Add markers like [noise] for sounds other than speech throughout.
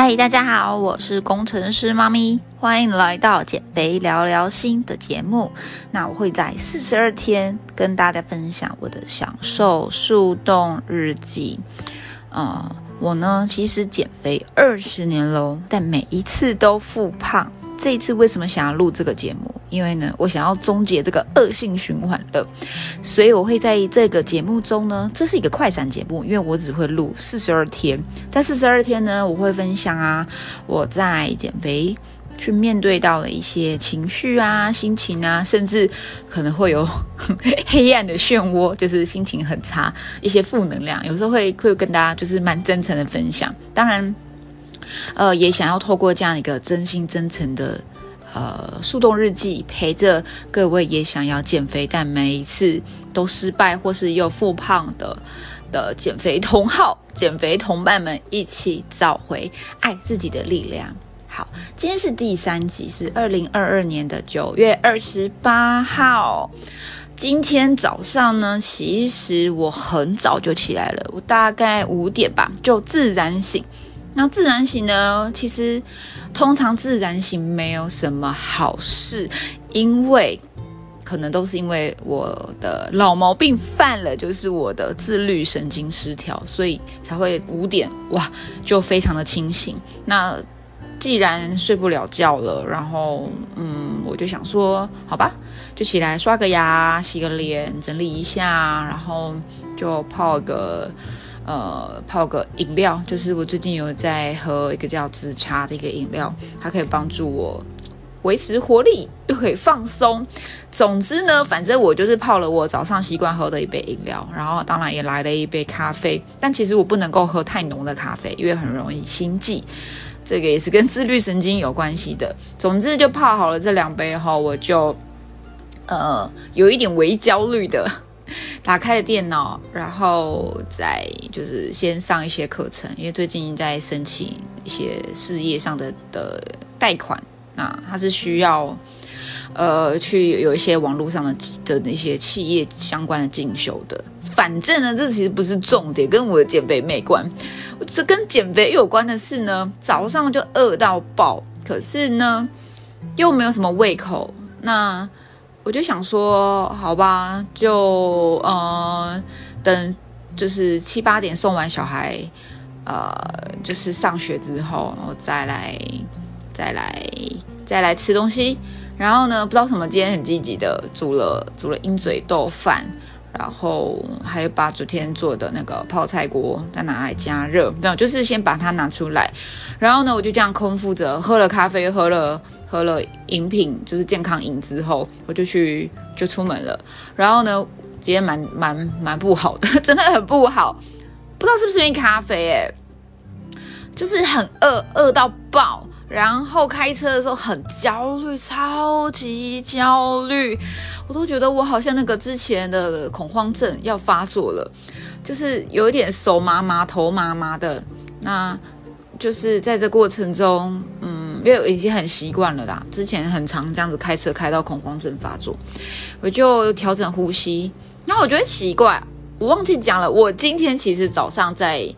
嗨，大家好，我是工程师妈咪，欢迎来到减肥聊聊心的节目。那我会在四十二天跟大家分享我的享受速冻日记。呃，我呢其实减肥二十年喽，但每一次都复胖。这一次为什么想要录这个节目？因为呢，我想要终结这个恶性循环的，所以我会在这个节目中呢，这是一个快闪节目，因为我只会录四十二天，在四十二天呢，我会分享啊，我在减肥去面对到的一些情绪啊、心情啊，甚至可能会有 [laughs] 黑暗的漩涡，就是心情很差，一些负能量，有时候会会跟大家就是蛮真诚的分享，当然。呃，也想要透过这样一个真心真诚的呃速冻日记，陪着各位也想要减肥，但每一次都失败或是又复胖的的减肥同好、减肥同伴们，一起找回爱自己的力量。好，今天是第三集，是二零二二年的九月二十八号。今天早上呢，其实我很早就起来了，我大概五点吧就自然醒。那自然醒呢？其实通常自然醒没有什么好事，因为可能都是因为我的老毛病犯了，就是我的自律神经失调，所以才会五点哇就非常的清醒。那既然睡不了觉了，然后嗯，我就想说，好吧，就起来刷个牙、洗个脸、整理一下，然后就泡个。呃，泡个饮料，就是我最近有在喝一个叫紫茶的一个饮料，它可以帮助我维持活力，又可以放松。总之呢，反正我就是泡了我早上习惯喝的一杯饮料，然后当然也来了一杯咖啡。但其实我不能够喝太浓的咖啡，因为很容易心悸，这个也是跟自律神经有关系的。总之就泡好了这两杯后，我就呃有一点微焦虑的。[laughs] 打开了电脑，然后再就是先上一些课程，因为最近在申请一些事业上的的贷款，那它是需要呃去有一些网络上的的那些企业相关的进修的。反正呢，这其实不是重点，跟我的减肥没关。这跟减肥有关的是呢，早上就饿到爆，可是呢又没有什么胃口，那。我就想说，好吧，就呃，等就是七八点送完小孩，呃，就是上学之后，然后再来，再来，再来吃东西。然后呢，不知道什么，今天很积极的煮了煮了鹰嘴豆饭，然后还有把昨天做的那个泡菜锅再拿来加热，没有，就是先把它拿出来。然后呢，我就这样空腹着喝了咖啡，喝了。喝了饮品，就是健康饮之后，我就去就出门了。然后呢，今天蛮蛮蛮不好的，真的很不好。不知道是不是因为咖啡，哎，就是很饿，饿到爆。然后开车的时候很焦虑，超级焦虑。我都觉得我好像那个之前的恐慌症要发作了，就是有一点手麻麻、头麻麻的。那就是在这过程中，嗯。因为已经很习惯了啦，之前很常这样子开车开到恐慌症发作，我就调整呼吸。然后我觉得奇怪，我忘记讲了，我今天其实早上在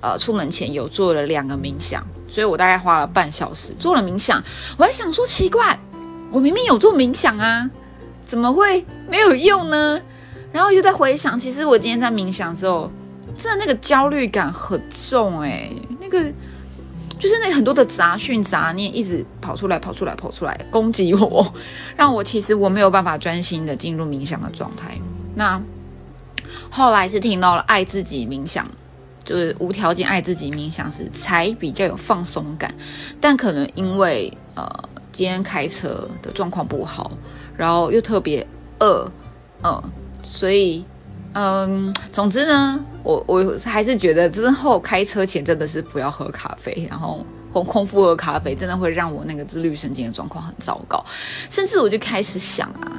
呃出门前有做了两个冥想，所以我大概花了半小时做了冥想。我还想说奇怪，我明明有做冥想啊，怎么会没有用呢？然后又在回想，其实我今天在冥想之后，真的那个焦虑感很重哎，那个。就是那很多的杂讯杂念一直跑出来跑出来跑出来攻击我，[laughs] 让我其实我没有办法专心的进入冥想的状态。那后来是听到了爱自己冥想，就是无条件爱自己冥想时才比较有放松感。但可能因为呃今天开车的状况不好，然后又特别饿，嗯，所以。嗯，总之呢，我我还是觉得之后开车前真的是不要喝咖啡，然后空空腹喝咖啡，真的会让我那个自律神经的状况很糟糕。甚至我就开始想啊，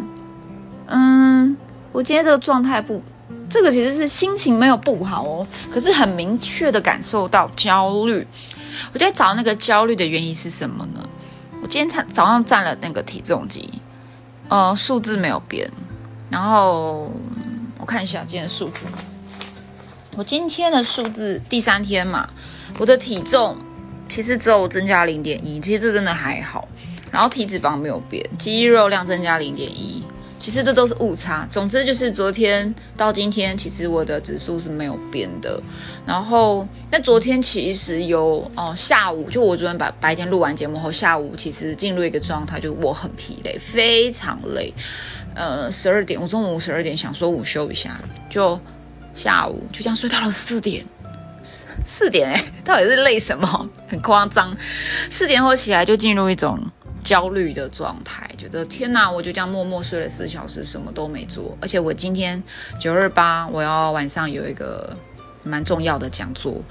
嗯，我今天这个状态不，这个其实是心情没有不好哦，可是很明确的感受到焦虑。我在找那个焦虑的原因是什么呢？我今天早早上站了那个体重机，呃，数字没有变，然后。看一下今天的数字，我今天的数字第三天嘛，我的体重其实只有增加零点一，其实这真的还好。然后体脂肪没有变，肌肉量增加零点一，其实这都是误差。总之就是昨天到今天，其实我的指数是没有变的。然后那昨天其实有哦，下午就我昨天白白天录完节目后，下午其实进入一个状态，就我很疲累，非常累。呃，十二点我中午十二点想说午休一下，就下午就这样睡到了四点。四点哎，到底是累什么？很夸张。四点后起来就进入一种。焦虑的状态，觉得天哪，我就这样默默睡了四小时，什么都没做。而且我今天九二八，我要晚上有一个蛮重要的讲座，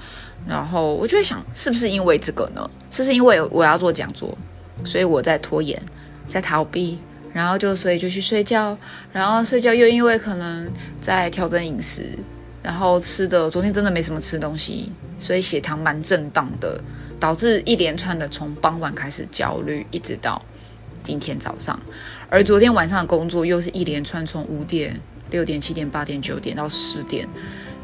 然后我就在想，是不是因为这个呢？是不是因为我要做讲座，所以我在拖延，在逃避，然后就所以就去睡觉，然后睡觉又因为可能在调整饮食，然后吃的昨天真的没什么吃东西，所以血糖蛮震荡的。导致一连串的从傍晚开始焦虑，一直到今天早上，而昨天晚上的工作又是一连串从五点、六点、七点、八点、九点到十点，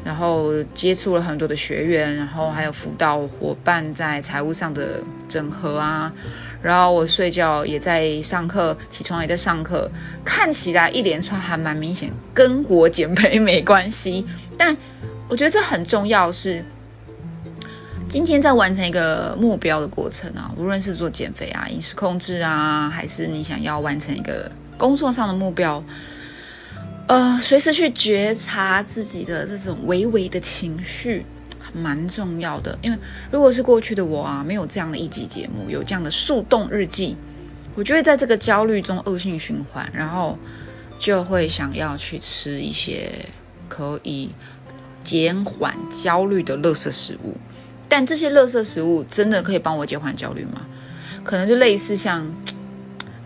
然后接触了很多的学员，然后还有辅导伙伴在财务上的整合啊，然后我睡觉也在上课，起床也在上课，看起来一连串还蛮明显，跟我减肥没关系，但我觉得这很重要是。今天在完成一个目标的过程啊，无论是做减肥啊、饮食控制啊，还是你想要完成一个工作上的目标，呃，随时去觉察自己的这种微微的情绪，蛮重要的。因为如果是过去的我啊，没有这样的一集节目，有这样的速动日记，我就会在这个焦虑中恶性循环，然后就会想要去吃一些可以减缓焦虑的垃圾食物。但这些垃圾食物真的可以帮我减缓焦虑吗？可能就类似像，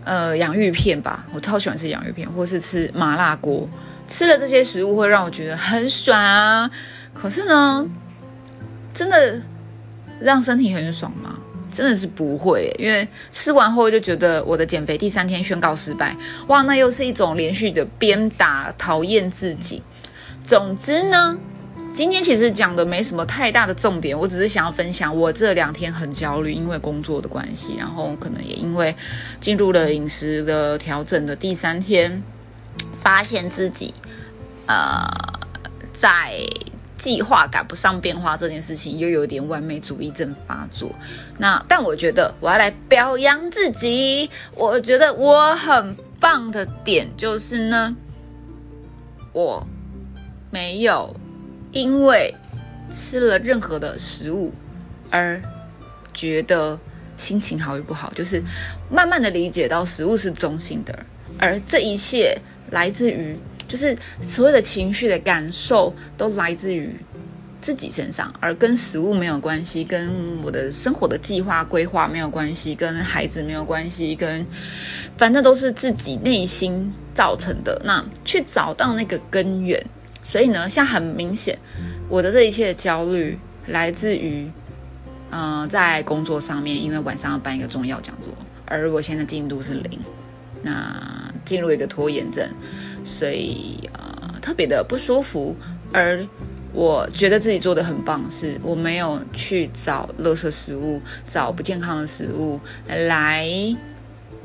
呃，洋芋片吧。我超喜欢吃洋芋片，或是吃麻辣锅。吃了这些食物会让我觉得很爽啊。可是呢，真的让身体很爽吗？真的是不会，因为吃完后就觉得我的减肥第三天宣告失败。哇，那又是一种连续的鞭打，讨厌自己。总之呢。今天其实讲的没什么太大的重点，我只是想要分享我这两天很焦虑，因为工作的关系，然后可能也因为进入了饮食的调整的第三天，发现自己呃在计划赶不上变化这件事情，又有点完美主义症发作。那但我觉得我要来表扬自己，我觉得我很棒的点就是呢，我没有。因为吃了任何的食物而觉得心情好与不好，就是慢慢的理解到食物是中性的，而这一切来自于，就是所有的情绪的感受都来自于自己身上，而跟食物没有关系，跟我的生活的计划规划没有关系，跟孩子没有关系，跟反正都是自己内心造成的。那去找到那个根源。所以呢，现在很明显，我的这一切的焦虑来自于，嗯，在工作上面，因为晚上要办一个重要讲座，而我现在进度是零，那进入一个拖延症，所以呃特别的不舒服。而我觉得自己做的很棒，是我没有去找垃圾食物，找不健康的食物来。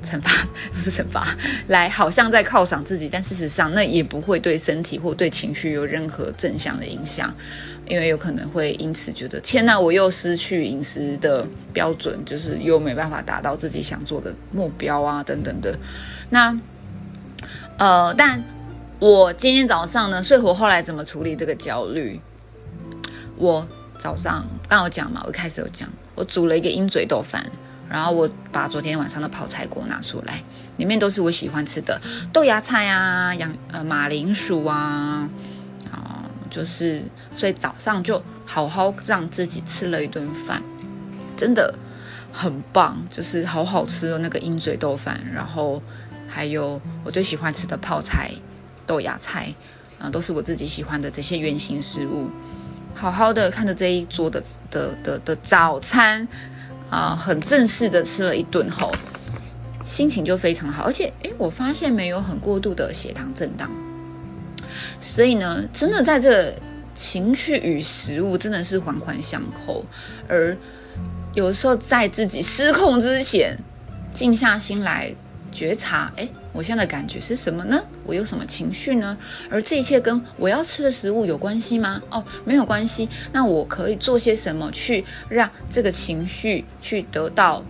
惩罚 [laughs] 不是惩罚，来好像在犒赏自己，但事实上那也不会对身体或对情绪有任何正向的影响，因为有可能会因此觉得天哪，我又失去饮食的标准，就是又没办法达到自己想做的目标啊，等等的。那呃，但我今天早上呢，睡活后来怎么处理这个焦虑？我早上刚有讲嘛，我一开始有讲，我煮了一个鹰嘴豆饭。然后我把昨天晚上的泡菜锅拿出来，里面都是我喜欢吃的豆芽菜啊、养呃马铃薯啊，啊，就是所以早上就好好让自己吃了一顿饭，真的很棒，就是好好吃的那个鹰嘴豆饭，然后还有我最喜欢吃的泡菜、豆芽菜啊，都是我自己喜欢的这些原形食物，好好的看着这一桌的的的的早餐。啊，很正式的吃了一顿后，心情就非常好，而且诶，我发现没有很过度的血糖震荡，所以呢，真的在这情绪与食物真的是环环相扣，而有时候在自己失控之前，静下心来觉察，哎，我现在的感觉是什么呢？我有什么情绪呢？而这一切跟我要吃的食物有关系吗？哦，没有关系。那我可以做些什么去让这个情绪去得到，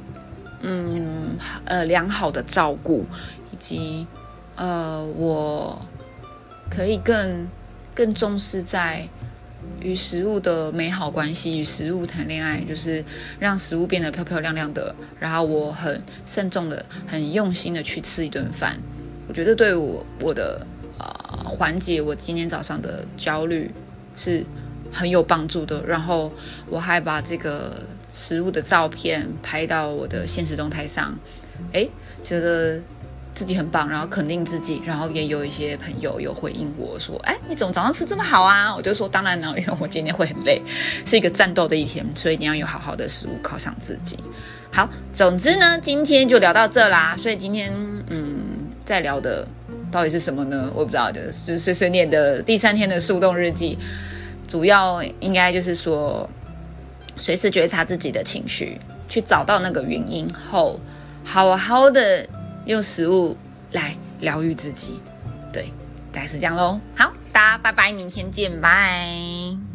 嗯，呃，良好的照顾，以及，呃，我可以更更重视在。与食物的美好关系，与食物谈恋爱，就是让食物变得漂漂亮亮的。然后我很慎重的、很用心的去吃一顿饭，我觉得对我我的呃缓解我今天早上的焦虑是很有帮助的。然后我还把这个食物的照片拍到我的现实动态上，哎，觉得。自己很棒，然后肯定自己，然后也有一些朋友有回应我说：“哎，你怎么早上吃这么好啊？”我就说：“当然了，因为我今天会很累，是一个战斗的一天，所以你要有好好的食物犒赏自己。”好，总之呢，今天就聊到这啦。所以今天，嗯，在聊的到底是什么呢？我不知道，就是碎碎念的第三天的速冻日记，主要应该就是说，随时觉察自己的情绪，去找到那个原因后，好好的。用食物来疗愈自己，对，大概是这样喽。好，大家拜拜，明天见，拜。